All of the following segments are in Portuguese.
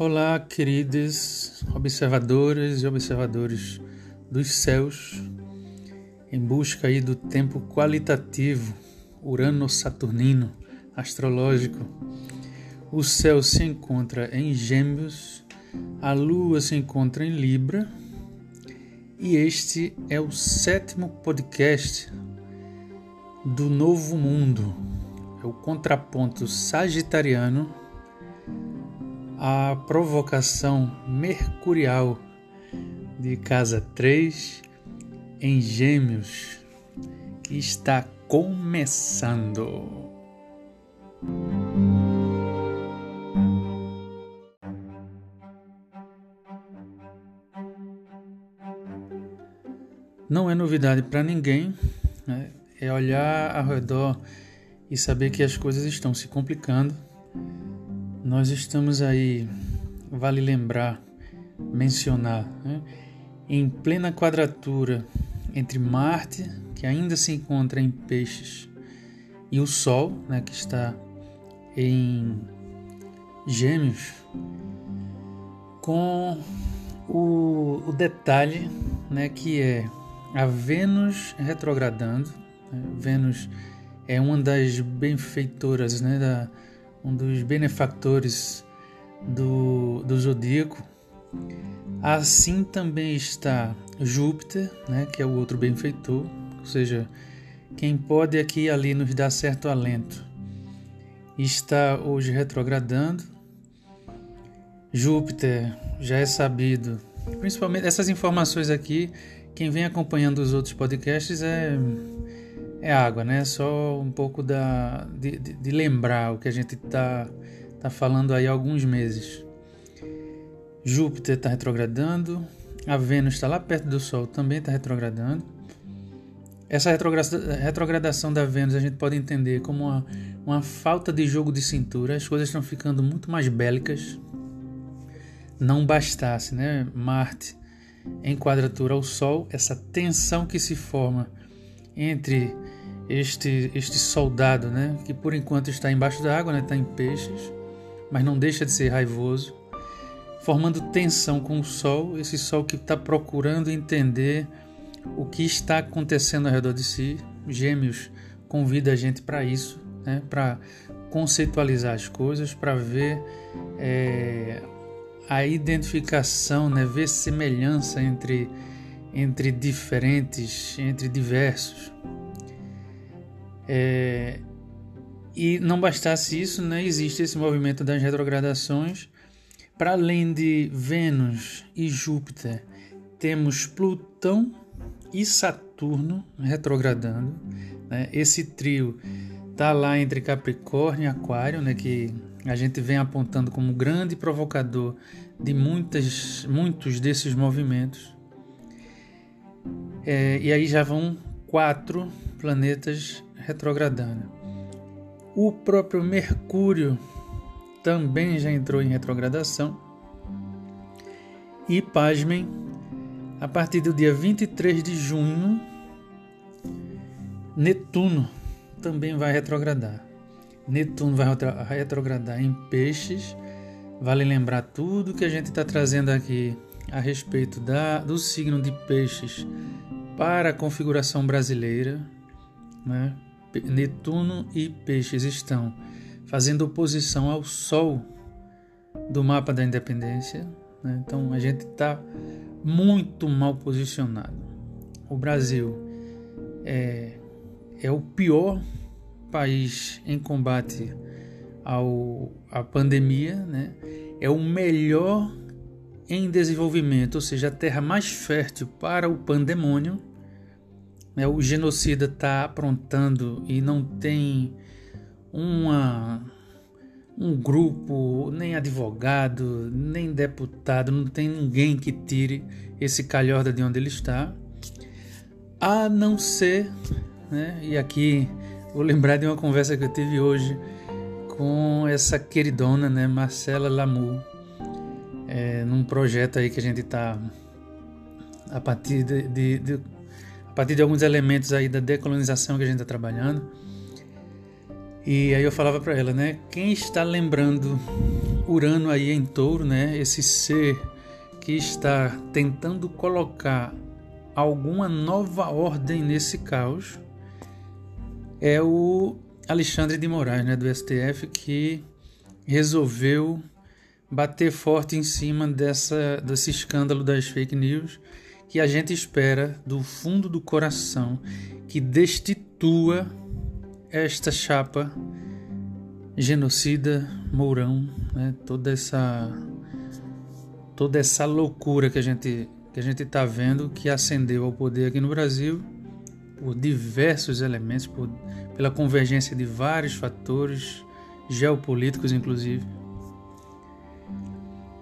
Olá, queridos observadoras e observadores dos céus, em busca aí do tempo qualitativo urano-saturnino astrológico. O céu se encontra em Gêmeos, a Lua se encontra em Libra, e este é o sétimo podcast do Novo Mundo, é o contraponto sagitariano a provocação mercurial de casa 3 em Gêmeos que está começando. Não é novidade para ninguém, né? é olhar ao redor e saber que as coisas estão se complicando nós estamos aí, vale lembrar, mencionar, né, em plena quadratura entre Marte, que ainda se encontra em Peixes, e o Sol, né, que está em Gêmeos, com o, o detalhe né, que é a Vênus retrogradando. Né, Vênus é uma das benfeitoras né, da, um dos benefactores do, do zodíaco. Assim também está Júpiter, né, que é o outro benfeitor, ou seja, quem pode aqui e ali nos dar certo alento. Está hoje retrogradando. Júpiter já é sabido, principalmente essas informações aqui, quem vem acompanhando os outros podcasts é é água, né? Só um pouco da, de, de, de lembrar o que a gente está tá falando aí há alguns meses. Júpiter está retrogradando, a Vênus está lá perto do Sol, também está retrogradando. Essa retrogradação da Vênus a gente pode entender como uma, uma falta de jogo de cintura, as coisas estão ficando muito mais bélicas. Não bastasse, né? Marte em quadratura ao Sol, essa tensão que se forma entre este, este soldado, né, que por enquanto está embaixo da água, né, está em peixes, mas não deixa de ser raivoso, formando tensão com o Sol, esse Sol que está procurando entender o que está acontecendo ao redor de si. Gêmeos convida a gente para isso, né, para conceitualizar as coisas, para ver é, a identificação, né, ver semelhança entre, entre diferentes, entre diversos. É, e não bastasse isso, né, existe esse movimento das retrogradações. Para além de Vênus e Júpiter, temos Plutão e Saturno retrogradando. Né? Esse trio está lá entre Capricórnio e Aquário, né, que a gente vem apontando como grande provocador de muitas, muitos desses movimentos. É, e aí já vão quatro planetas retrogradando. O próprio Mercúrio também já entrou em retrogradação. E pasmem, a partir do dia 23 de junho, Netuno também vai retrogradar. Netuno vai retrogradar em Peixes. Vale lembrar tudo que a gente está trazendo aqui a respeito da, do signo de Peixes para a configuração brasileira, né? Netuno e Peixes estão fazendo oposição ao Sol do mapa da independência. Né? Então a gente está muito mal posicionado. O Brasil é, é o pior país em combate ao, à pandemia, né? é o melhor em desenvolvimento, ou seja, a terra mais fértil para o pandemônio o genocida está aprontando e não tem uma, um grupo, nem advogado, nem deputado, não tem ninguém que tire esse calhorda de onde ele está, a não ser, né, e aqui vou lembrar de uma conversa que eu tive hoje com essa queridona, né, Marcela Lamu, é, num projeto aí que a gente está a partir de, de, de partir de alguns elementos aí da decolonização que a gente está trabalhando. E aí eu falava para ela, né? Quem está lembrando Urano aí em touro, né? Esse ser que está tentando colocar alguma nova ordem nesse caos é o Alexandre de Moraes, né, do STF, que resolveu bater forte em cima dessa, desse escândalo das fake news que a gente espera do fundo do coração que destitua esta chapa genocida Mourão, né? toda essa toda essa loucura que a gente que a gente está vendo que ascendeu ao poder aqui no Brasil por diversos elementos, por, pela convergência de vários fatores geopolíticos, inclusive.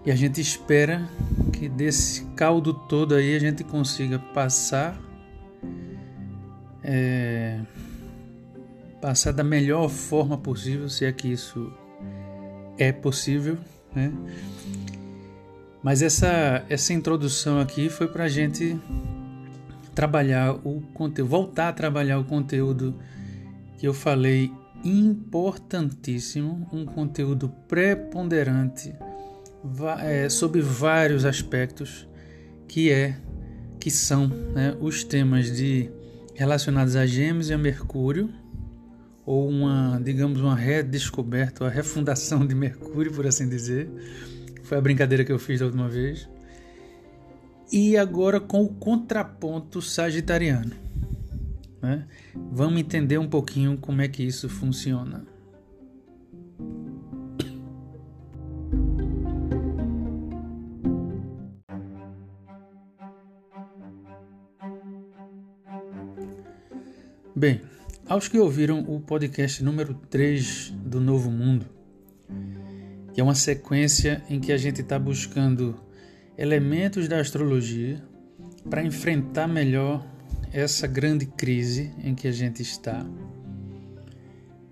E a gente espera que desse caldo todo aí a gente consiga passar é, passar da melhor forma possível, se é que isso é possível, né? Mas essa, essa introdução aqui foi para a gente trabalhar o conteúdo, voltar a trabalhar o conteúdo que eu falei importantíssimo, um conteúdo preponderante é, sobre vários aspectos que é que são né, os temas de relacionados a Gêmeos e a Mercúrio ou uma, digamos, uma redescoberta, a refundação de Mercúrio, por assim dizer. Foi a brincadeira que eu fiz da última vez. E agora com o contraponto sagitariano. Né? Vamos entender um pouquinho como é que isso funciona. Bem, aos que ouviram o podcast número 3 do Novo Mundo, que é uma sequência em que a gente está buscando elementos da astrologia para enfrentar melhor essa grande crise em que a gente está,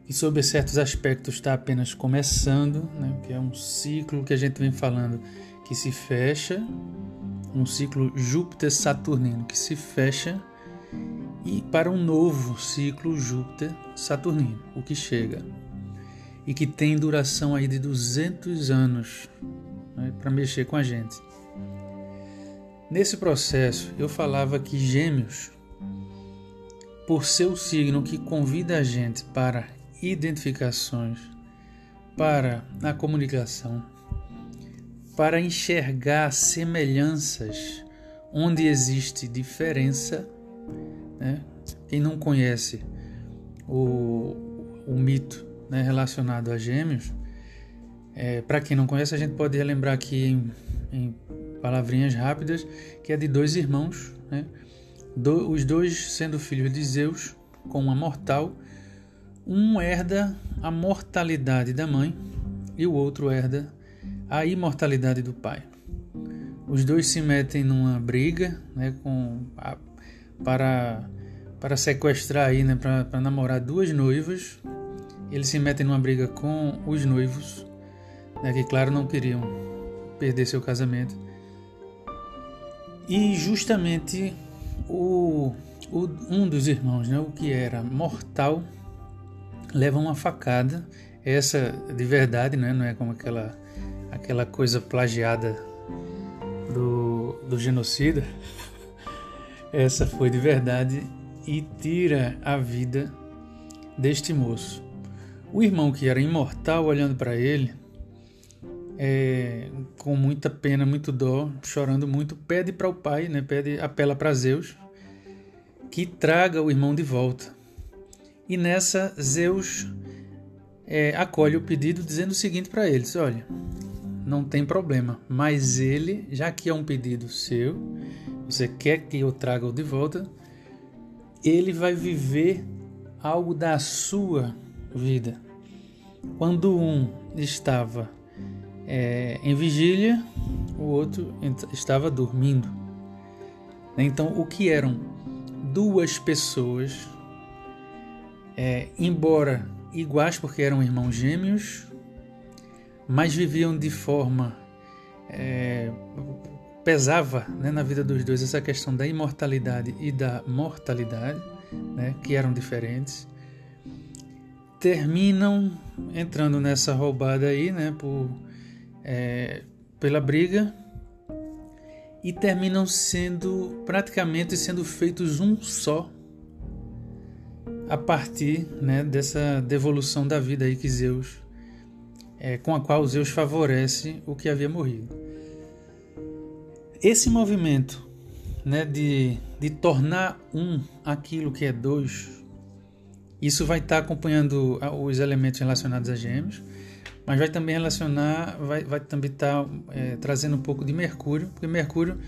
e sob certos aspectos está apenas começando, né, que é um ciclo que a gente vem falando que se fecha, um ciclo Júpiter-Saturnino que se fecha e para um novo ciclo Júpiter-Saturnino, o que chega e que tem duração aí de 200 anos né, para mexer com a gente. Nesse processo, eu falava que Gêmeos, por ser o signo que convida a gente para identificações, para a comunicação, para enxergar semelhanças onde existe diferença, né? Quem não conhece o, o mito né, relacionado a gêmeos, é, para quem não conhece, a gente pode relembrar aqui em, em palavrinhas rápidas que é de dois irmãos, né? Do, os dois sendo filhos de Zeus, com uma mortal, um herda a mortalidade da mãe e o outro herda a imortalidade do pai. Os dois se metem numa briga né, com a, para, para sequestrar aí, né, para, namorar duas noivas. Eles se metem numa briga com os noivos, né, que claro não queriam perder seu casamento. E justamente o, o, um dos irmãos, né, o que era mortal, leva uma facada. Essa de verdade, né, não é como aquela, aquela coisa plagiada do, do genocida. Essa foi de verdade e tira a vida deste moço. O irmão que era imortal, olhando para ele, é, com muita pena, muito dó, chorando muito, pede para o pai, né, pede, apela para Zeus, que traga o irmão de volta. E nessa, Zeus é, acolhe o pedido, dizendo o seguinte para eles: olha, não tem problema, mas ele, já que é um pedido seu, você quer que eu traga-o de volta, ele vai viver algo da sua vida. Quando um estava é, em vigília, o outro estava dormindo. Então, o que eram duas pessoas, é, embora iguais porque eram irmãos gêmeos, mas viviam de forma é, pesava né, na vida dos dois essa questão da imortalidade e da mortalidade, né, que eram diferentes, terminam entrando nessa roubada aí, né, por é, pela briga e terminam sendo praticamente sendo feitos um só a partir né, dessa devolução da vida aí que Zeus é, com a qual Zeus favorece o que havia morrido. Esse movimento né, de, de tornar um aquilo que é dois, isso vai estar tá acompanhando os elementos relacionados a gêmeos, mas vai também relacionar, vai, vai também estar tá, é, trazendo um pouco de Mercúrio, porque Mercúrio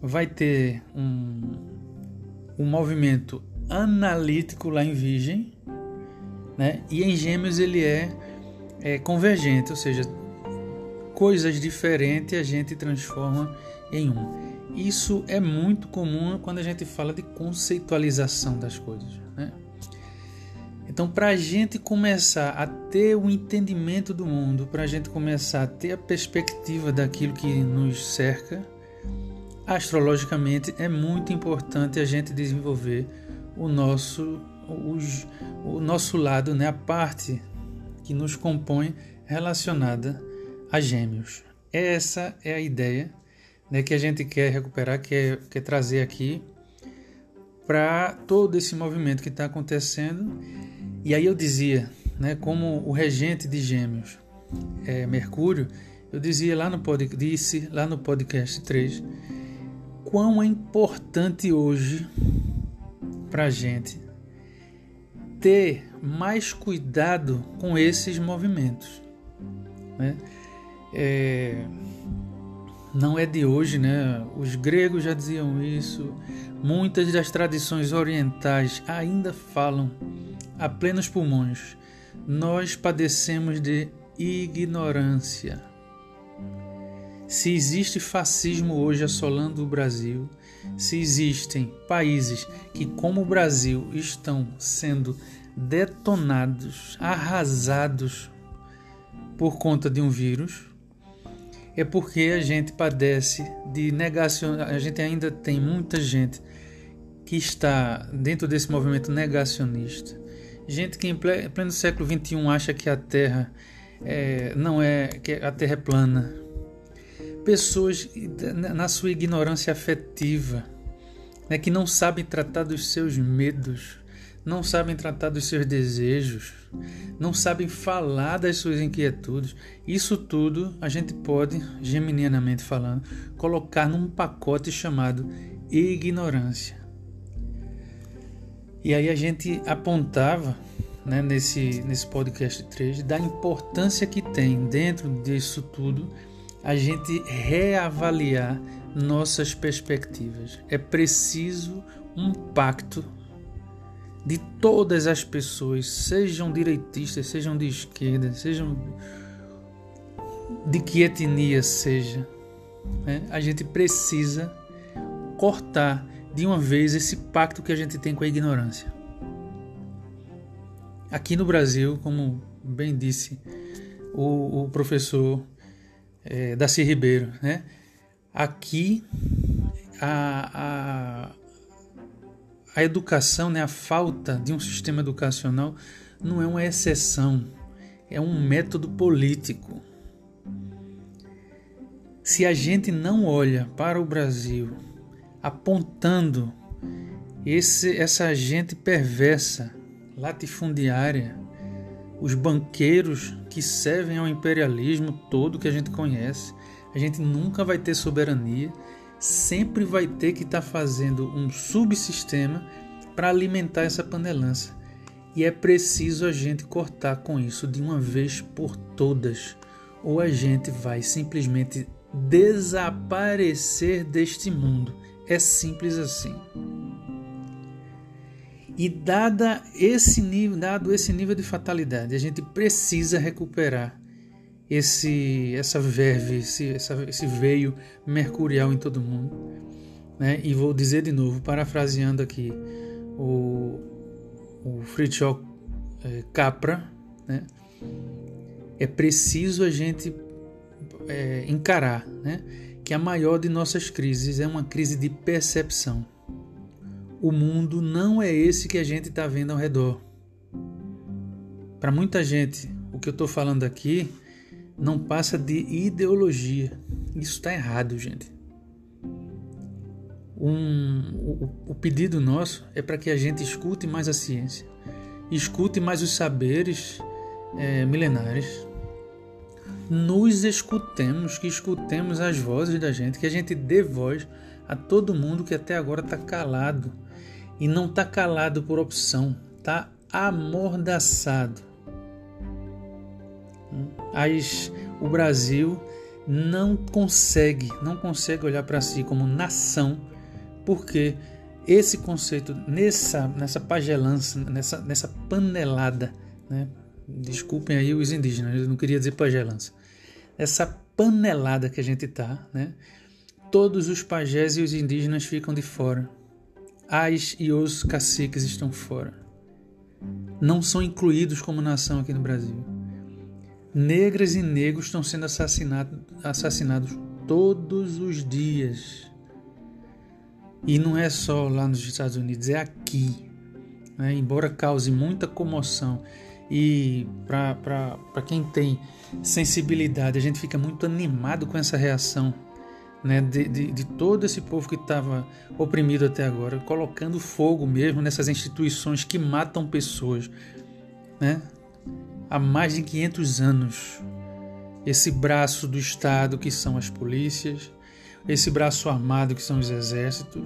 vai ter um, um movimento analítico lá em Virgem, né? e em Gêmeos ele é, é convergente, ou seja, coisas diferentes a gente transforma em um. Isso é muito comum quando a gente fala de conceitualização das coisas. Né? Então, para a gente começar a ter o entendimento do mundo, para a gente começar a ter a perspectiva daquilo que nos cerca, astrologicamente é muito importante a gente desenvolver o nosso, o, nosso lado, né? a parte que nos compõe relacionada a gêmeos. Essa é a ideia né, que a gente quer recuperar, quer, quer trazer aqui para todo esse movimento que está acontecendo. E aí eu dizia, né, como o regente de Gêmeos é Mercúrio, eu dizia lá no pod, disse lá no podcast 3 quão é importante hoje para a gente ter mais cuidado com esses movimentos. Né? É, não é de hoje, né? Os gregos já diziam isso. Muitas das tradições orientais ainda falam a plenos pulmões. Nós padecemos de ignorância. Se existe fascismo hoje assolando o Brasil, se existem países que, como o Brasil, estão sendo detonados, arrasados por conta de um vírus, é porque a gente padece de negação. A gente ainda tem muita gente que está dentro desse movimento negacionista. Gente que em pleno século XXI acha que a Terra é, não é que a Terra é plana. Pessoas na sua ignorância afetiva, né, que não sabem tratar dos seus medos, não sabem tratar dos seus desejos, não sabem falar das suas inquietudes. Isso tudo a gente pode, geminianamente falando, colocar num pacote chamado ignorância. E aí a gente apontava né, nesse, nesse podcast 3 da importância que tem dentro disso tudo a gente reavaliar nossas perspectivas. É preciso um pacto de todas as pessoas, sejam direitistas, sejam de esquerda, sejam de que etnia seja, né? a gente precisa cortar de uma vez esse pacto que a gente tem com a ignorância. Aqui no Brasil, como bem disse o, o professor é, Daci Ribeiro, né? aqui a, a a educação, né, a falta de um sistema educacional não é uma exceção, é um método político. Se a gente não olha para o Brasil apontando esse, essa gente perversa, latifundiária, os banqueiros que servem ao imperialismo todo que a gente conhece, a gente nunca vai ter soberania sempre vai ter que estar tá fazendo um subsistema para alimentar essa panelança. E é preciso a gente cortar com isso de uma vez por todas, ou a gente vai simplesmente desaparecer deste mundo. É simples assim. E dada esse nível, dado esse nível de fatalidade, a gente precisa recuperar esse essa verve, esse, essa, esse veio mercurial em todo mundo. Né? E vou dizer de novo, parafraseando aqui o, o Fritjof é, Capra, né? é preciso a gente é, encarar né? que a maior de nossas crises é uma crise de percepção. O mundo não é esse que a gente está vendo ao redor. Para muita gente, o que eu estou falando aqui não passa de ideologia. Isso está errado, gente. Um, o, o pedido nosso é para que a gente escute mais a ciência, escute mais os saberes é, milenares, nos escutemos, que escutemos as vozes da gente, que a gente dê voz a todo mundo que até agora está calado. E não está calado por opção, está amordaçado. As, o Brasil não consegue, não consegue olhar para si como nação, porque esse conceito nessa nessa pagelança, nessa nessa panelada, né? Desculpem aí os indígenas, eu não queria dizer pagelança. Essa panelada que a gente tá, né? Todos os pajés e os indígenas ficam de fora. As e os caciques estão fora. Não são incluídos como nação aqui no Brasil. Negras e negros estão sendo assassinados, assassinados todos os dias. E não é só lá nos Estados Unidos, é aqui. Né? Embora cause muita comoção e para quem tem sensibilidade, a gente fica muito animado com essa reação né, de, de, de todo esse povo que estava oprimido até agora, colocando fogo mesmo nessas instituições que matam pessoas né, há mais de 500 anos. Esse braço do Estado que são as polícias, esse braço armado que são os exércitos,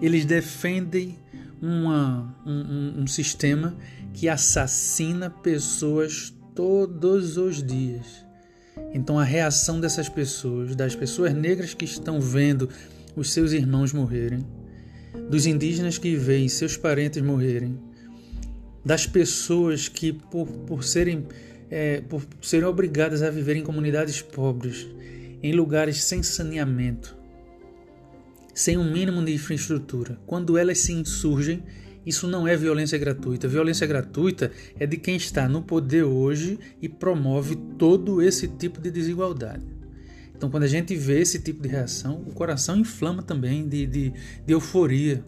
eles defendem uma, um, um sistema que assassina pessoas todos os dias. Então a reação dessas pessoas, das pessoas negras que estão vendo os seus irmãos morrerem, dos indígenas que veem seus parentes morrerem, das pessoas que por, por serem é, por serem obrigadas a viver em comunidades pobres, em lugares sem saneamento, sem um mínimo de infraestrutura, quando elas se insurgem isso não é violência gratuita. Violência gratuita é de quem está no poder hoje e promove todo esse tipo de desigualdade. Então, quando a gente vê esse tipo de reação, o coração inflama também de, de, de euforia,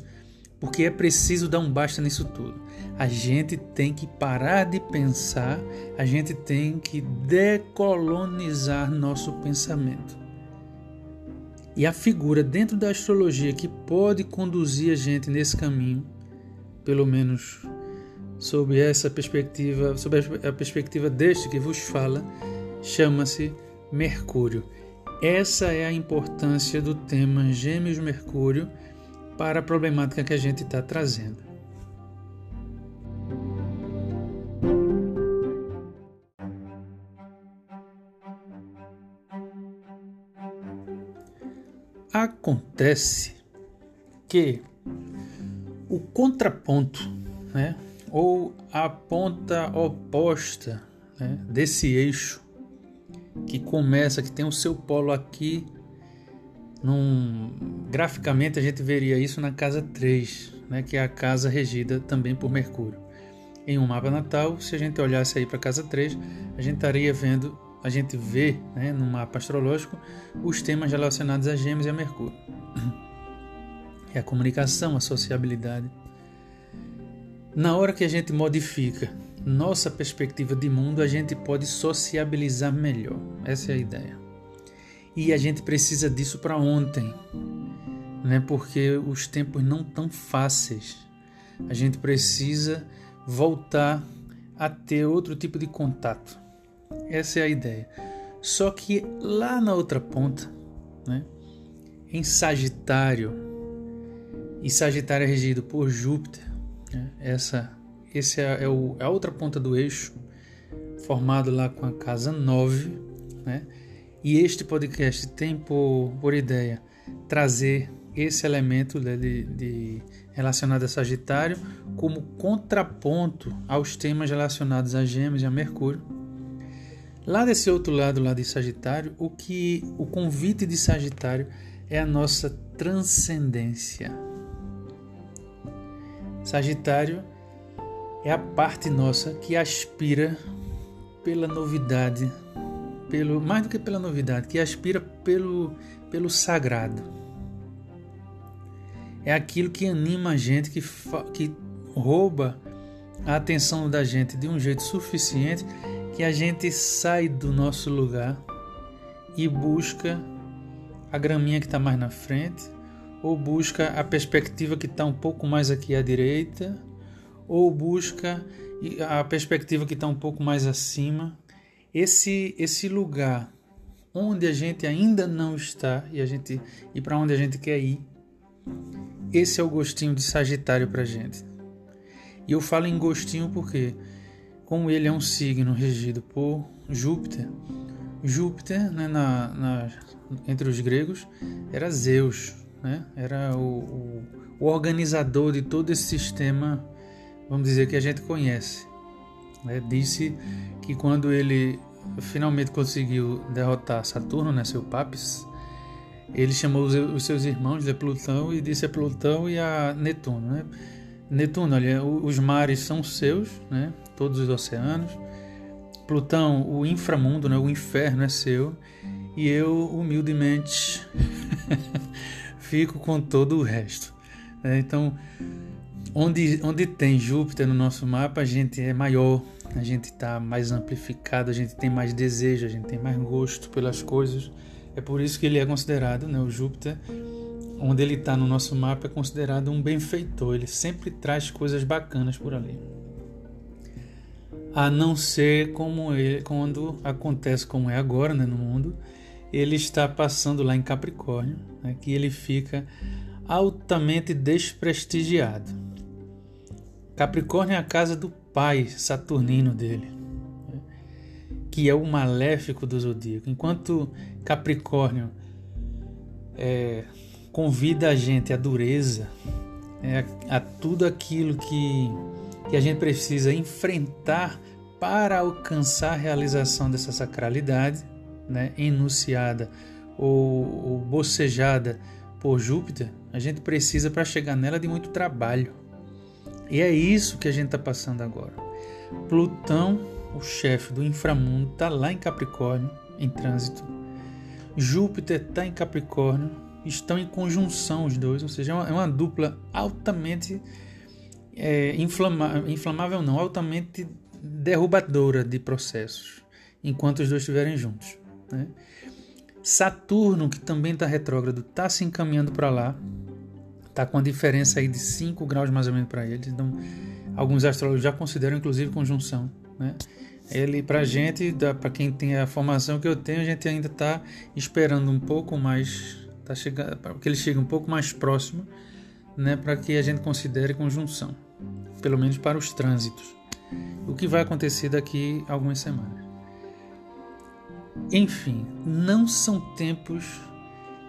porque é preciso dar um basta nisso tudo. A gente tem que parar de pensar, a gente tem que decolonizar nosso pensamento. E a figura dentro da astrologia que pode conduzir a gente nesse caminho pelo menos sob essa perspectiva, sob a perspectiva deste que vos fala, chama-se Mercúrio. Essa é a importância do tema Gêmeos Mercúrio para a problemática que a gente está trazendo. Acontece que o contraponto, né, ou a ponta oposta né, desse eixo que começa, que tem o seu polo aqui, num, graficamente a gente veria isso na casa 3, né, que é a casa regida também por Mercúrio. Em um mapa natal, se a gente olhasse aí para a casa 3, a gente estaria vendo, a gente vê né, no mapa astrológico os temas relacionados a Gêmeos e a Mercúrio é a comunicação, a sociabilidade. Na hora que a gente modifica nossa perspectiva de mundo, a gente pode sociabilizar melhor. Essa é a ideia. E a gente precisa disso para ontem, né? Porque os tempos não tão fáceis. A gente precisa voltar a ter outro tipo de contato. Essa é a ideia. Só que lá na outra ponta, né? Em Sagitário, e Sagitário é regido por Júpiter. Né? Essa esse é, é, o, é, a outra ponta do eixo, formado lá com a casa 9. Né? E este podcast tem por, por ideia trazer esse elemento né, de, de, relacionado a Sagitário como contraponto aos temas relacionados a Gêmeos e a Mercúrio. Lá desse outro lado, lá de Sagitário, o que o convite de Sagitário é a nossa transcendência. Sagitário é a parte nossa que aspira pela novidade, pelo mais do que pela novidade, que aspira pelo pelo sagrado. É aquilo que anima a gente, que, que rouba a atenção da gente de um jeito suficiente que a gente sai do nosso lugar e busca a graminha que está mais na frente, ou busca a perspectiva que está um pouco mais aqui à direita, ou busca a perspectiva que está um pouco mais acima. Esse, esse lugar onde a gente ainda não está e a gente e para onde a gente quer ir, esse é o gostinho de Sagitário para gente. E eu falo em gostinho porque, como ele é um signo regido por Júpiter, Júpiter, né, na, na, entre os gregos, era Zeus, né? era o, o, o, organizador de todo esse sistema, vamos dizer, que a gente conhece. Né? Disse que quando ele finalmente conseguiu derrotar Saturno, né, seu Papis, ele chamou os, os seus irmãos de Plutão e disse a Plutão e a Netuno. Né? Netuno, olha, os mares são seus, né? todos os oceanos. Plutão, o inframundo, né? o inferno é seu. E eu, humildemente, fico com todo o resto. Né? Então, onde, onde tem Júpiter no nosso mapa, a gente é maior, a gente está mais amplificado, a gente tem mais desejo, a gente tem mais gosto pelas coisas. É por isso que ele é considerado, né, o Júpiter, onde ele está no nosso mapa, é considerado um benfeitor. Ele sempre traz coisas bacanas por ali. A não ser como ele, quando acontece como é agora né, no mundo, ele está passando lá em Capricórnio, né, que ele fica altamente desprestigiado. Capricórnio é a casa do pai saturnino dele, né? que é o maléfico do zodíaco. Enquanto Capricórnio é, convida a gente à dureza, é, a, tudo aquilo que, que a gente precisa enfrentar para alcançar a realização dessa sacralidade, né, enunciada ou, ou bocejada por Júpiter, a gente precisa para chegar nela de muito trabalho. E é isso que a gente está passando agora. Plutão, o chefe do inframundo, está lá em Capricórnio, em trânsito. Júpiter está em Capricórnio, estão em conjunção os dois, ou seja, é uma, é uma dupla altamente é, inflama, inflamável, não, altamente derrubadora de processos, enquanto os dois estiverem juntos. Né? Saturno, que também está retrógrado, está se encaminhando para lá, Está com a diferença aí de 5 graus mais ou menos para eles. Então, alguns astrólogos já consideram inclusive conjunção. Né? Ele, para gente, para quem tem a formação que eu tenho, a gente ainda está esperando um pouco mais, tá chegando, que ele chegue um pouco mais próximo, né, para que a gente considere conjunção, pelo menos para os trânsitos. O que vai acontecer daqui algumas semanas. Enfim, não são tempos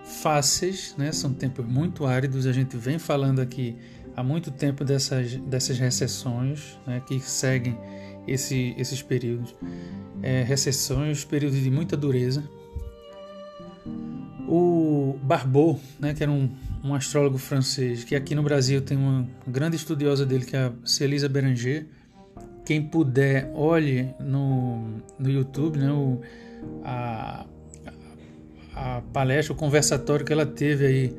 fáceis, né? são tempos muito áridos. A gente vem falando aqui há muito tempo dessas, dessas recessões né? que seguem esse, esses períodos. É, recessões, períodos de muita dureza. O Barbot, né, que era um, um astrólogo francês, que aqui no Brasil tem uma grande estudiosa dele, que é a Celisa Beranger. Quem puder, olhe no, no YouTube né, o, a, a palestra, o conversatório que ela teve aí,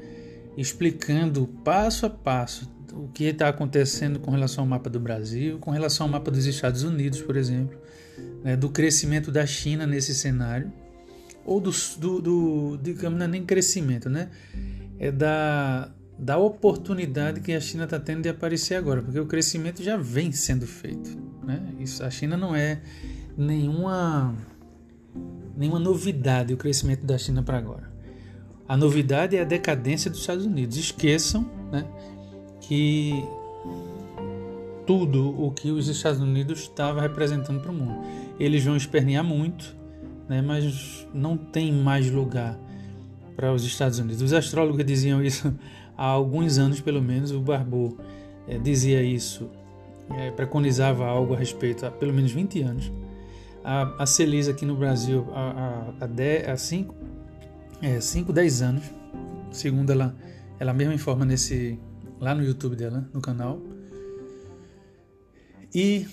explicando passo a passo o que está acontecendo com relação ao mapa do Brasil, com relação ao mapa dos Estados Unidos, por exemplo, né, do crescimento da China nesse cenário, ou do, do, do digamos, não é nem crescimento, né? É da, da oportunidade que a China está tendo de aparecer agora, porque o crescimento já vem sendo feito, né? Isso, a China não é nenhuma nenhuma novidade o crescimento da China para agora. A novidade é a decadência dos Estados Unidos. Esqueçam né, que tudo o que os Estados Unidos estavam representando para o mundo. Eles vão espernear muito, né, mas não tem mais lugar para os Estados Unidos. Os astrólogos diziam isso há alguns anos, pelo menos. O Barbot é, dizia isso, é, preconizava algo a respeito há pelo menos 20 anos a, Celisa aqui no Brasil há, há, 5, é, 5, 10 anos. Segundo ela, ela mesma informa nesse, lá no YouTube dela, no canal. E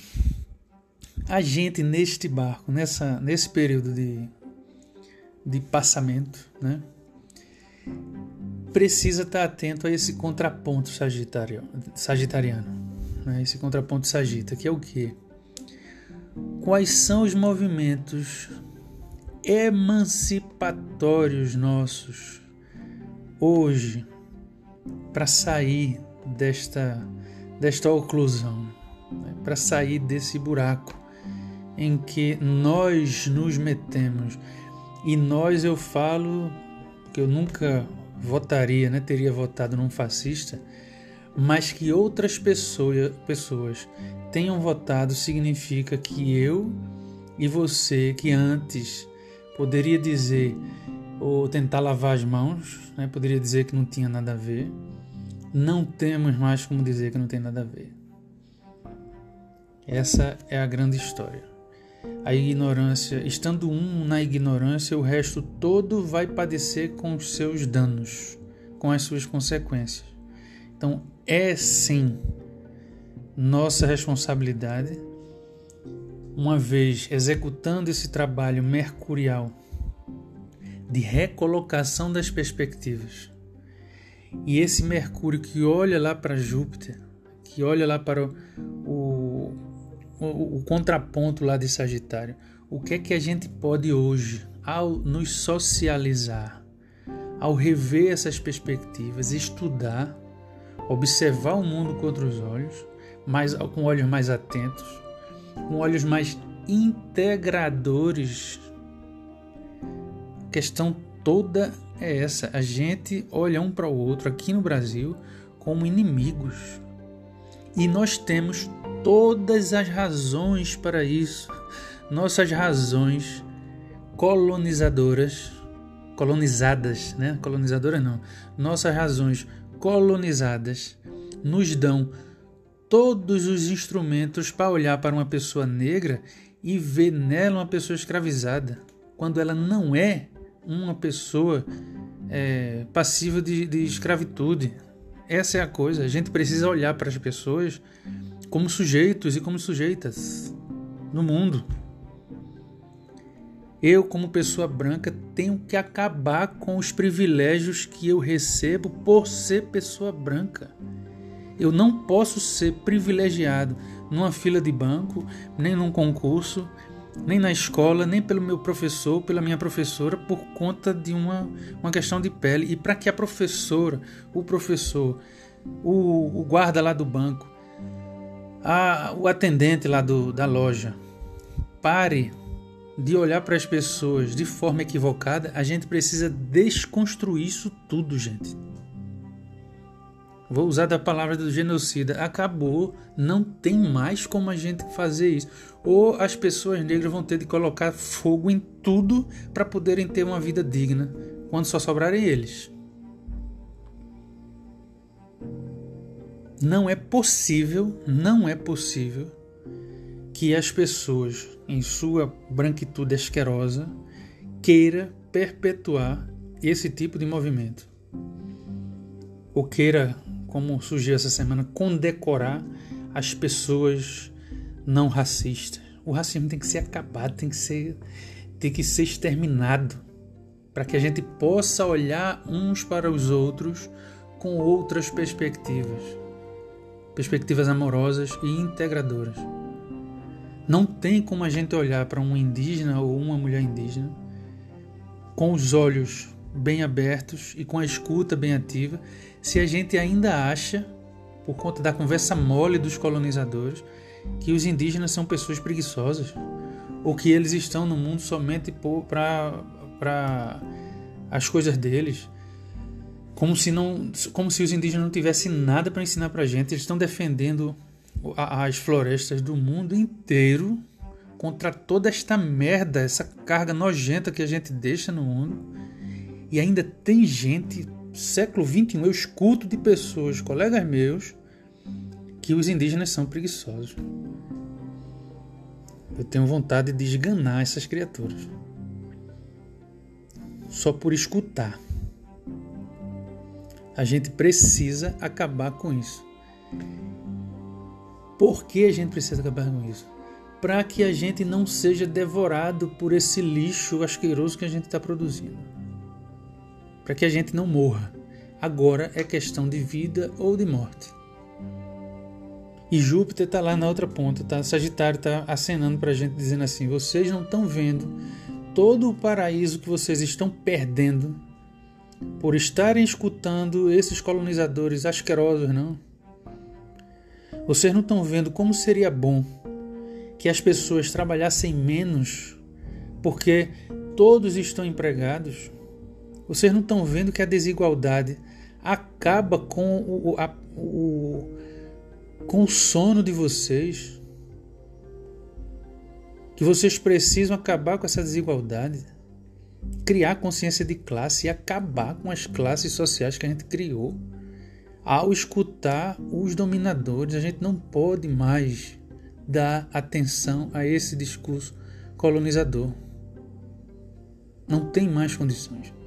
a gente neste barco, nessa, nesse período de, de passamento, né, precisa estar atento a esse contraponto sagitariano né, esse contraponto sagita, que é o que? Quais são os movimentos emancipatórios nossos hoje para sair desta, desta oclusão, né? para sair desse buraco em que nós nos metemos. E nós eu falo que eu nunca votaria, né, teria votado num fascista, mas que outras pessoas, pessoas tenham votado significa que eu e você, que antes poderia dizer ou tentar lavar as mãos, né, poderia dizer que não tinha nada a ver, não temos mais como dizer que não tem nada a ver. Essa é a grande história. A ignorância, estando um na ignorância, o resto todo vai padecer com os seus danos, com as suas consequências. Então, é sim nossa responsabilidade, uma vez executando esse trabalho mercurial de recolocação das perspectivas. E esse Mercúrio que olha lá para Júpiter, que olha lá para o, o, o, o contraponto lá de Sagitário, o que é que a gente pode hoje, ao nos socializar, ao rever essas perspectivas, estudar, observar o mundo com outros olhos, mais, com olhos mais atentos, com olhos mais integradores. A questão toda é essa: a gente olha um para o outro aqui no Brasil como inimigos. E nós temos todas as razões para isso. Nossas razões colonizadoras, colonizadas, né? Colonizadoras não. Nossas razões colonizadas nos dão todos os instrumentos para olhar para uma pessoa negra e ver nela uma pessoa escravizada, quando ela não é uma pessoa é, passiva de, de escravitude. Essa é a coisa. A gente precisa olhar para as pessoas como sujeitos e como sujeitas no mundo. Eu, como pessoa branca, tenho que acabar com os privilégios que eu recebo por ser pessoa branca. Eu não posso ser privilegiado numa fila de banco, nem num concurso, nem na escola, nem pelo meu professor, pela minha professora, por conta de uma, uma questão de pele. E para que a professora, o professor, o, o guarda lá do banco, a, o atendente lá do, da loja, pare de olhar para as pessoas de forma equivocada, a gente precisa desconstruir isso tudo, gente. Vou usar da palavra do genocida. Acabou, não tem mais como a gente fazer isso. Ou as pessoas negras vão ter de colocar fogo em tudo para poderem ter uma vida digna, quando só sobrarem eles. Não é possível, não é possível que as pessoas, em sua branquitude asquerosa, queira perpetuar esse tipo de movimento. Ou queira, como surgiu essa semana, condecorar as pessoas não racistas. O racismo tem que ser acabado, tem que ser, tem que ser exterminado, para que a gente possa olhar uns para os outros com outras perspectivas, perspectivas amorosas e integradoras. Não tem como a gente olhar para um indígena ou uma mulher indígena com os olhos bem abertos e com a escuta bem ativa se a gente ainda acha, por conta da conversa mole dos colonizadores, que os indígenas são pessoas preguiçosas ou que eles estão no mundo somente para as coisas deles. Como se, não, como se os indígenas não tivessem nada para ensinar para a gente. Eles estão defendendo as florestas do mundo inteiro contra toda esta merda, essa carga nojenta que a gente deixa no mundo. E ainda tem gente, século XXI, eu escuto de pessoas, colegas meus, que os indígenas são preguiçosos. Eu tenho vontade de esganar essas criaturas. Só por escutar. A gente precisa acabar com isso. Por que a gente precisa acabar com isso? Para que a gente não seja devorado por esse lixo asqueroso que a gente está produzindo. Para que a gente não morra. Agora é questão de vida ou de morte. E Júpiter está lá na outra ponta, tá? Sagitário está acenando para a gente, dizendo assim: vocês não estão vendo todo o paraíso que vocês estão perdendo por estarem escutando esses colonizadores asquerosos, não? Vocês não estão vendo como seria bom que as pessoas trabalhassem menos porque todos estão empregados? Vocês não estão vendo que a desigualdade acaba com o, a, o, com o sono de vocês? Que vocês precisam acabar com essa desigualdade, criar consciência de classe e acabar com as classes sociais que a gente criou. Ao escutar os dominadores, a gente não pode mais dar atenção a esse discurso colonizador. Não tem mais condições.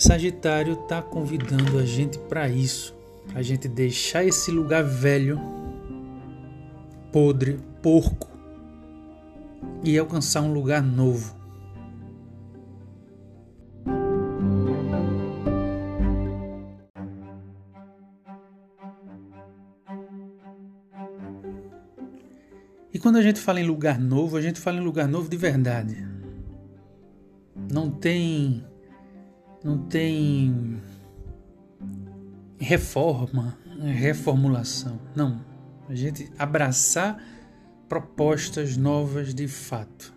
Sagitário está convidando a gente para isso, a gente deixar esse lugar velho, podre, porco e alcançar um lugar novo. E quando a gente fala em lugar novo, a gente fala em lugar novo de verdade. Não tem não tem reforma, reformulação. Não. A gente abraçar propostas novas de fato.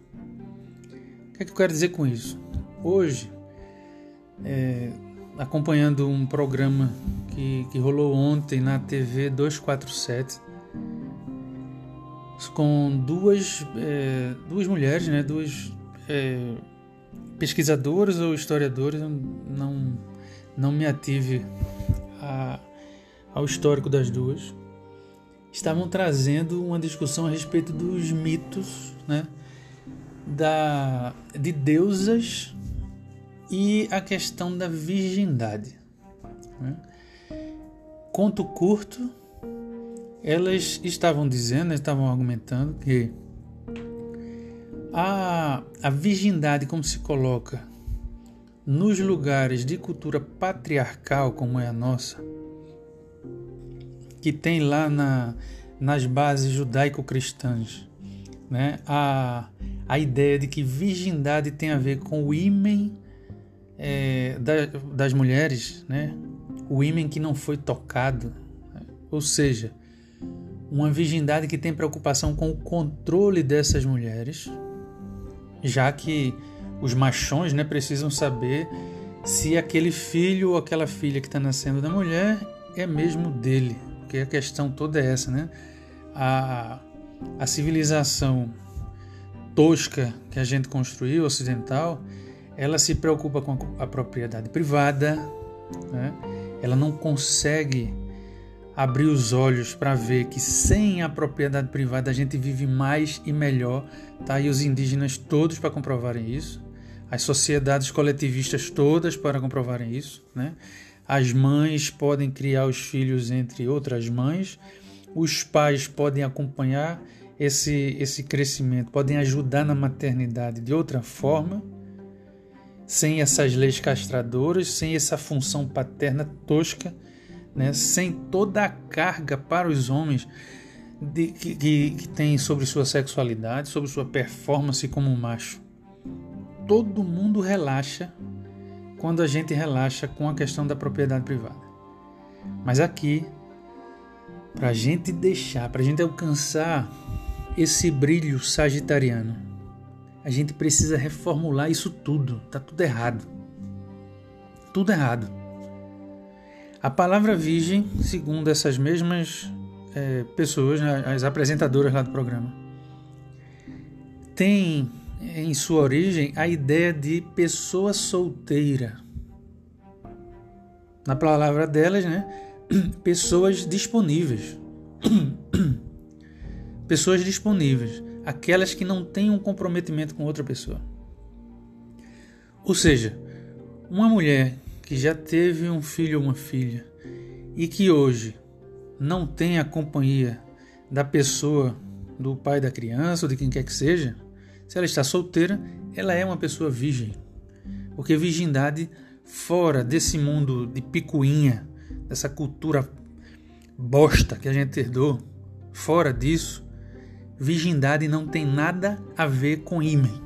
O que, é que eu quero dizer com isso? Hoje, é, acompanhando um programa que, que rolou ontem na TV 247, com duas, é, duas mulheres, né, duas é, pesquisadores ou historiadores, não, não me ative a, ao histórico das duas, estavam trazendo uma discussão a respeito dos mitos né, da, de deusas e a questão da virgindade. Né? Conto curto, elas estavam dizendo, estavam argumentando que a, a virgindade, como se coloca nos lugares de cultura patriarcal, como é a nossa, que tem lá na, nas bases judaico-cristãs, né? a, a ideia de que virgindade tem a ver com o ímen é, da, das mulheres, né? o ímen que não foi tocado, ou seja, uma virgindade que tem preocupação com o controle dessas mulheres, já que os machões né, precisam saber se aquele filho ou aquela filha que está nascendo da mulher é mesmo dele, porque a questão toda é essa, né? A, a civilização tosca que a gente construiu, ocidental, ela se preocupa com a propriedade privada, né? ela não consegue abrir os olhos para ver que sem a propriedade privada a gente vive mais e melhor. Tá aí os indígenas todos para comprovarem isso, as sociedades coletivistas todas para comprovarem isso, né? As mães podem criar os filhos entre outras mães, os pais podem acompanhar esse esse crescimento, podem ajudar na maternidade de outra forma, sem essas leis castradoras, sem essa função paterna tosca né, sem toda a carga para os homens de, que, que, que tem sobre sua sexualidade, sobre sua performance como macho. Todo mundo relaxa quando a gente relaxa com a questão da propriedade privada. Mas aqui, para a gente deixar, para a gente alcançar esse brilho sagitariano, a gente precisa reformular isso tudo. Tá tudo errado. Tudo errado. A palavra virgem, segundo essas mesmas é, pessoas, né, as apresentadoras lá do programa, tem em sua origem a ideia de pessoa solteira. Na palavra delas, né? Pessoas disponíveis. Pessoas disponíveis. Aquelas que não têm um comprometimento com outra pessoa. Ou seja, uma mulher que já teve um filho ou uma filha e que hoje não tem a companhia da pessoa, do pai da criança ou de quem quer que seja, se ela está solteira, ela é uma pessoa virgem. Porque virgindade, fora desse mundo de picuinha, dessa cultura bosta que a gente herdou, fora disso, virgindade não tem nada a ver com ímã.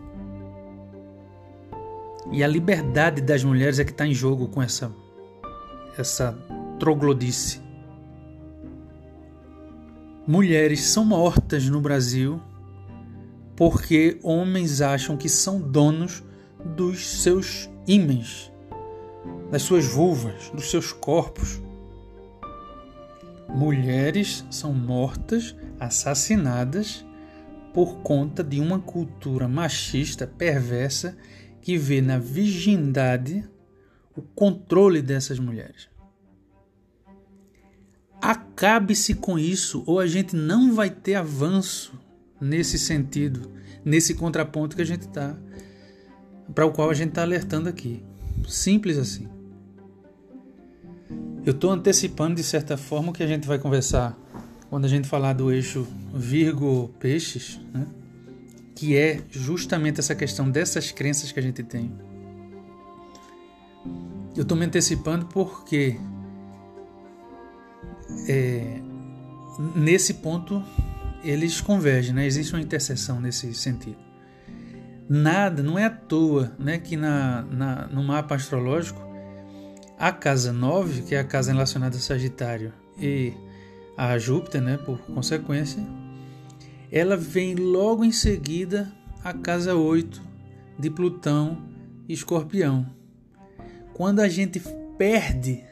E a liberdade das mulheres é que está em jogo com essa, essa troglodice. Mulheres são mortas no Brasil porque homens acham que são donos dos seus ímãs, das suas vulvas, dos seus corpos. Mulheres são mortas, assassinadas por conta de uma cultura machista perversa que vê na virgindade o controle dessas mulheres. Acabe-se com isso, ou a gente não vai ter avanço nesse sentido, nesse contraponto que a gente está, para o qual a gente está alertando aqui. Simples assim. Eu estou antecipando de certa forma o que a gente vai conversar quando a gente falar do eixo Virgo Peixes, né? Que é justamente essa questão dessas crenças que a gente tem. Eu estou me antecipando porque é, nesse ponto eles convergem, né? existe uma interseção nesse sentido. Nada, não é à toa né, que na, na, no mapa astrológico a casa 9, que é a casa relacionada a Sagitário, e a Júpiter, né, por consequência, ela vem logo em seguida a casa 8 de Plutão e Escorpião. Quando a gente perde,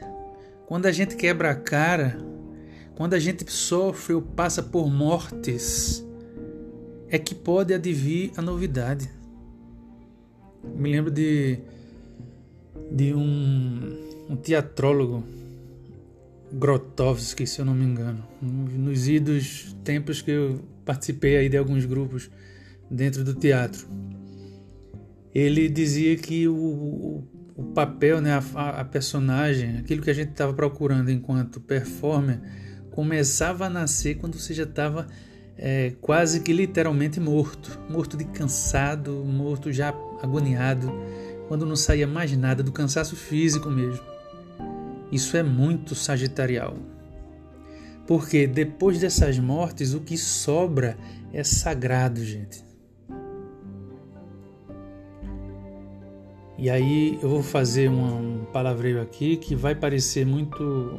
quando a gente quebra a cara, quando a gente sofre ou passa por mortes, é que pode advir a novidade. Me lembro de, de um, um teatrólogo Grotowski, se eu não me engano, nos idos tempos que eu participei aí de alguns grupos dentro do teatro. Ele dizia que o, o papel, né, a, a personagem, aquilo que a gente estava procurando enquanto performer, começava a nascer quando você já estava é, quase que literalmente morto, morto de cansado, morto já agoniado, quando não saía mais nada do cansaço físico mesmo. Isso é muito sagitarial. Porque depois dessas mortes, o que sobra é sagrado, gente. E aí eu vou fazer um palavreio aqui que vai parecer muito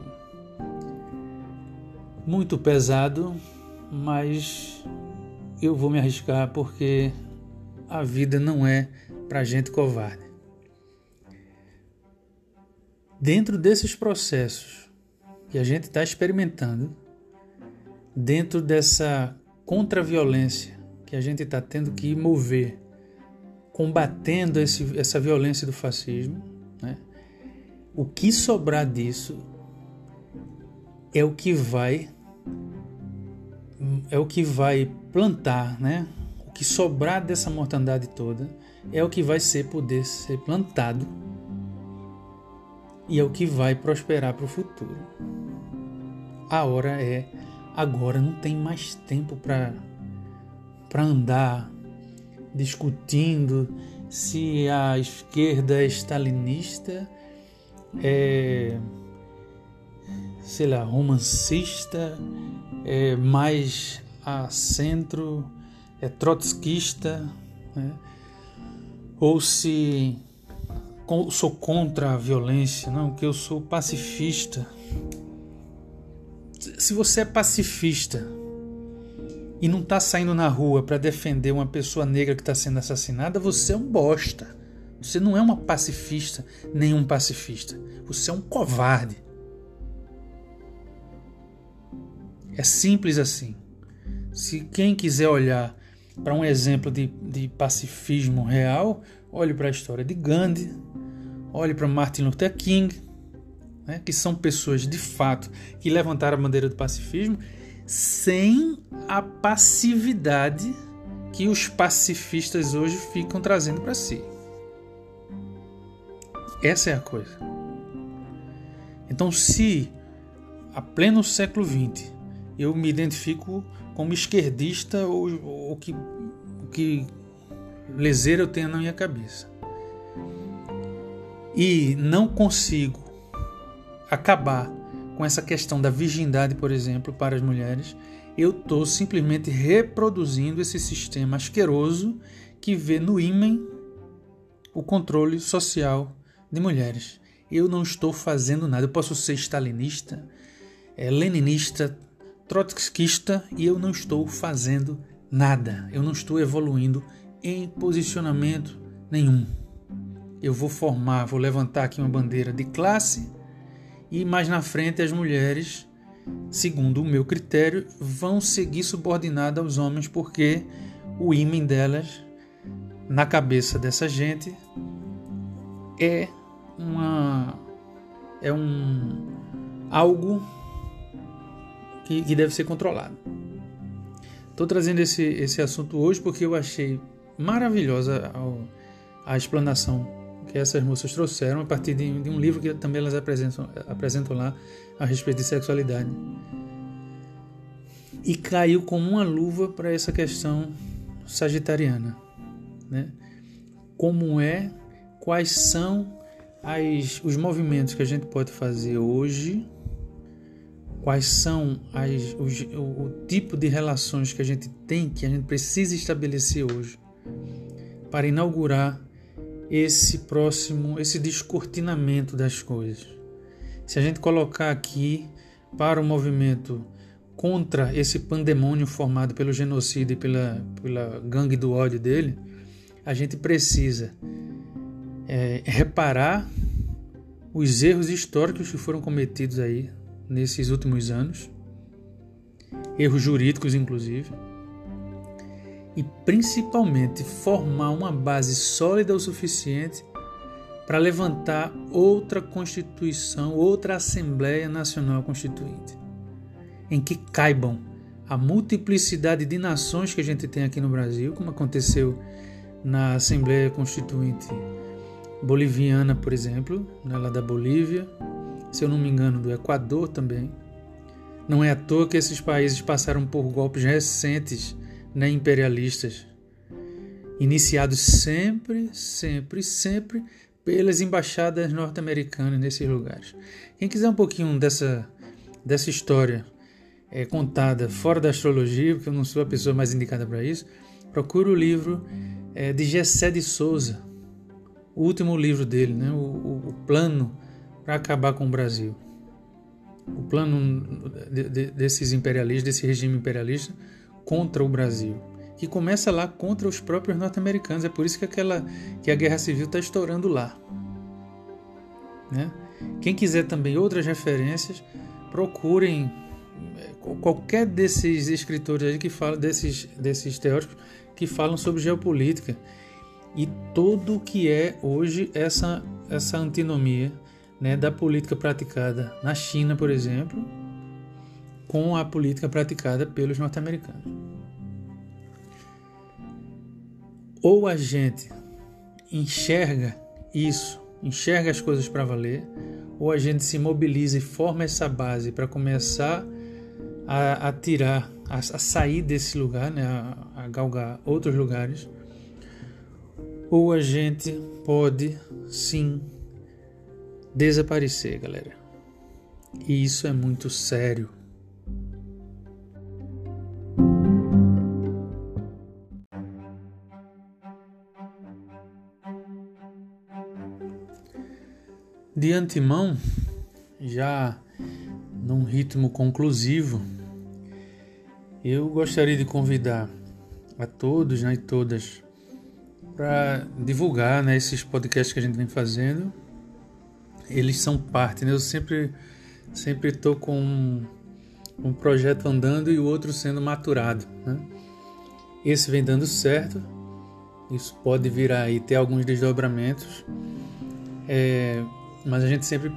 muito pesado, mas eu vou me arriscar porque a vida não é para gente covarde. Dentro desses processos que a gente está experimentando, dentro dessa contra-violência que a gente está tendo que mover, combatendo esse, essa violência do fascismo, né? o que sobrar disso é o que vai é o que vai plantar, né? O que sobrar dessa mortandade toda é o que vai ser poder ser plantado e é o que vai prosperar para o futuro. A hora é agora, não tem mais tempo para para andar discutindo se a esquerda é stalinista, é sei lá, romancista, é mais a centro, é trotskista, né? ou se sou contra a violência, não, que eu sou pacifista. Se você é pacifista e não está saindo na rua para defender uma pessoa negra que está sendo assassinada, você é um bosta. Você não é uma pacifista, nem um pacifista. Você é um covarde. É simples assim. Se quem quiser olhar para um exemplo de, de pacifismo real, olhe para a história de Gandhi, olhe para Martin Luther King, né, que são pessoas de fato que levantaram a bandeira do pacifismo sem a passividade que os pacifistas hoje ficam trazendo para si. Essa é a coisa. Então, se a pleno século XX eu me identifico como esquerdista ou o que, que leseira eu tenho na minha cabeça. E não consigo acabar com essa questão da virgindade, por exemplo, para as mulheres, eu estou simplesmente reproduzindo esse sistema asqueroso que vê no ímã o controle social de mulheres. Eu não estou fazendo nada. Eu posso ser stalinista, é, leninista, trotskista e eu não estou fazendo nada. Eu não estou evoluindo em posicionamento nenhum. Eu vou formar, vou levantar aqui uma bandeira de classe e mais na frente as mulheres, segundo o meu critério, vão seguir subordinadas aos homens porque o ímã delas na cabeça dessa gente é uma é um algo que, que deve ser controlado. Estou trazendo esse, esse assunto hoje porque eu achei maravilhosa a, a explanação que essas moças trouxeram a partir de, de um livro que também elas apresentam, apresentam lá a respeito de sexualidade. E caiu como uma luva para essa questão sagitariana. Né? Como é, quais são as, os movimentos que a gente pode fazer hoje, quais são as, os, o, o tipo de relações que a gente tem, que a gente precisa estabelecer hoje, para inaugurar esse próximo, esse descortinamento das coisas. Se a gente colocar aqui para o movimento contra esse pandemônio formado pelo genocídio e pela, pela gangue do ódio dele, a gente precisa é, reparar os erros históricos que foram cometidos aí nesses últimos anos, erros jurídicos inclusive, e principalmente formar uma base sólida o suficiente para levantar outra Constituição, outra Assembleia Nacional Constituinte, em que caibam a multiplicidade de nações que a gente tem aqui no Brasil, como aconteceu na Assembleia Constituinte boliviana, por exemplo, né, lá da Bolívia, se eu não me engano, do Equador também. Não é à toa que esses países passaram por golpes recentes né, imperialistas, iniciados sempre, sempre, sempre pelas embaixadas norte-americanas nesses lugares. Quem quiser um pouquinho dessa, dessa história é, contada fora da astrologia, porque eu não sou a pessoa mais indicada para isso, procure o livro é, de Gessé de Souza, o último livro dele, né? o, o, o plano para acabar com o Brasil. O plano de, de, desses imperialistas, desse regime imperialista contra o Brasil, que começa lá contra os próprios norte-americanos. É por isso que, aquela, que a guerra civil está estourando lá. Né? Quem quiser também outras referências, procurem é, qualquer desses escritores aí que falam desses, desses teóricos que falam sobre geopolítica e tudo o que é hoje essa, essa antinomia né, da política praticada na China, por exemplo, com a política praticada pelos norte-americanos. Ou a gente enxerga isso, enxerga as coisas para valer, ou a gente se mobiliza e forma essa base para começar a, a tirar, a, a, sair desse lugar, né, a, a galgar outros lugares, ou a gente pode sim desaparecer, galera. E isso é muito sério. De antemão, já num ritmo conclusivo, eu gostaria de convidar a todos né, e todas para divulgar né, esses podcasts que a gente vem fazendo. Eles são parte, né? Eu sempre sempre estou com um, um, projeto andando e o outro sendo maturado, né? Esse vem dando certo, isso pode virar aí ter alguns desdobramentos, é, mas a gente sempre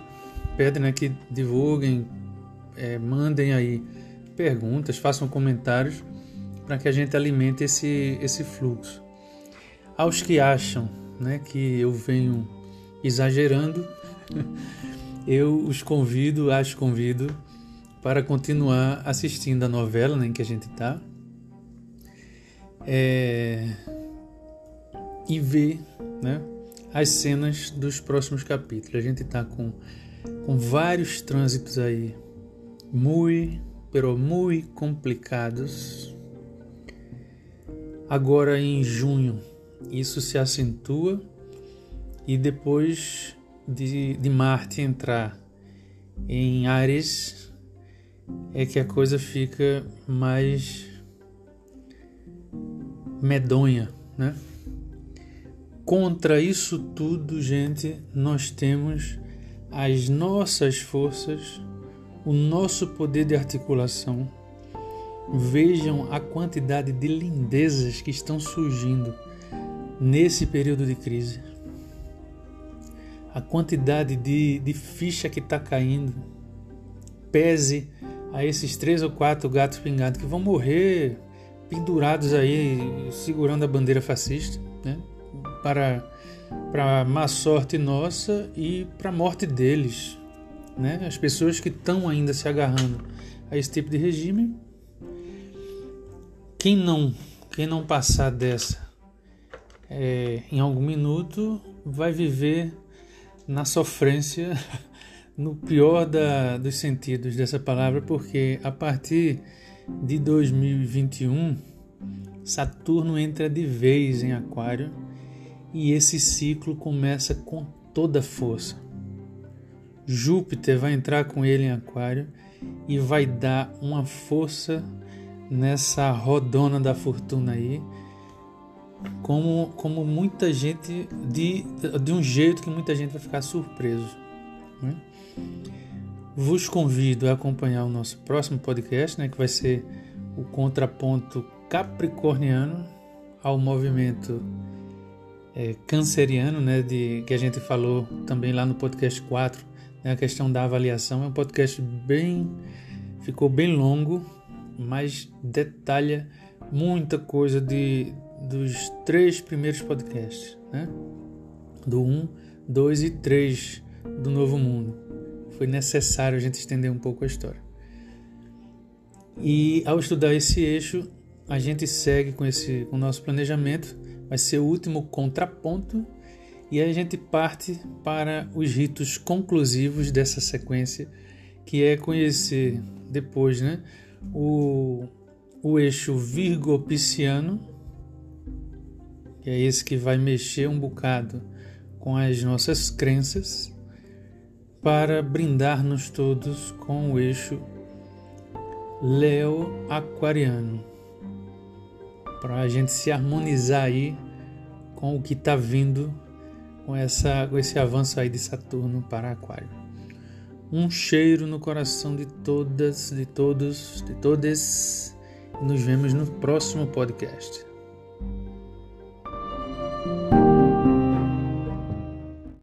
pede né, que divulguem, é, mandem aí perguntas, façam comentários para que a gente alimente esse, esse fluxo. Aos que acham né, que eu venho exagerando, eu os convido, as convido para continuar assistindo a novela né, em que a gente está é, e ver né, as cenas dos próximos capítulos. A gente está com, com vários trânsitos aí muy, pero muy complicados. Agora em junho, isso se acentua e depois de, de Marte entrar em Ares, é que a coisa fica mais medonha, né? Contra isso tudo, gente, nós temos as nossas forças, o nosso poder de articulação. Vejam a quantidade de lindezas que estão surgindo nesse período de crise. A quantidade de, de ficha que está caindo. Pese a esses três ou quatro gatos pingados que vão morrer pendurados aí, segurando a bandeira fascista, né? para, para má sorte nossa e para a morte deles. Né? As pessoas que estão ainda se agarrando a esse tipo de regime, quem não, quem não passar dessa é, em algum minuto vai viver na sofrência, no pior da, dos sentidos dessa palavra, porque a partir de 2021, Saturno entra de vez em Aquário e esse ciclo começa com toda força. Júpiter vai entrar com ele em Aquário e vai dar uma força nessa rodona da fortuna aí como, como muita gente, de, de um jeito que muita gente vai ficar surpreso. Né? Vos convido a acompanhar o nosso próximo podcast, né, que vai ser o contraponto capricorniano ao movimento é, canceriano, né, de, que a gente falou também lá no podcast 4, né, a questão da avaliação. É um podcast bem. ficou bem longo, mas detalha muita coisa de, dos três primeiros podcasts, né? Do 1, 2 e 3 do Novo Mundo. Foi necessário a gente estender um pouco a história. E ao estudar esse eixo, a gente segue com esse com o nosso planejamento, vai ser o último contraponto e a gente parte para os ritos conclusivos dessa sequência, que é conhecer depois, né, o, o eixo virgo-pisciano, que é esse que vai mexer um bocado com as nossas crenças, para brindar-nos todos com o eixo Leo Aquariano, para a gente se harmonizar aí com o que está vindo com, essa, com esse avanço aí de Saturno para Aquário. Um cheiro no coração de todas, de todos, de todas. Nos vemos no próximo podcast.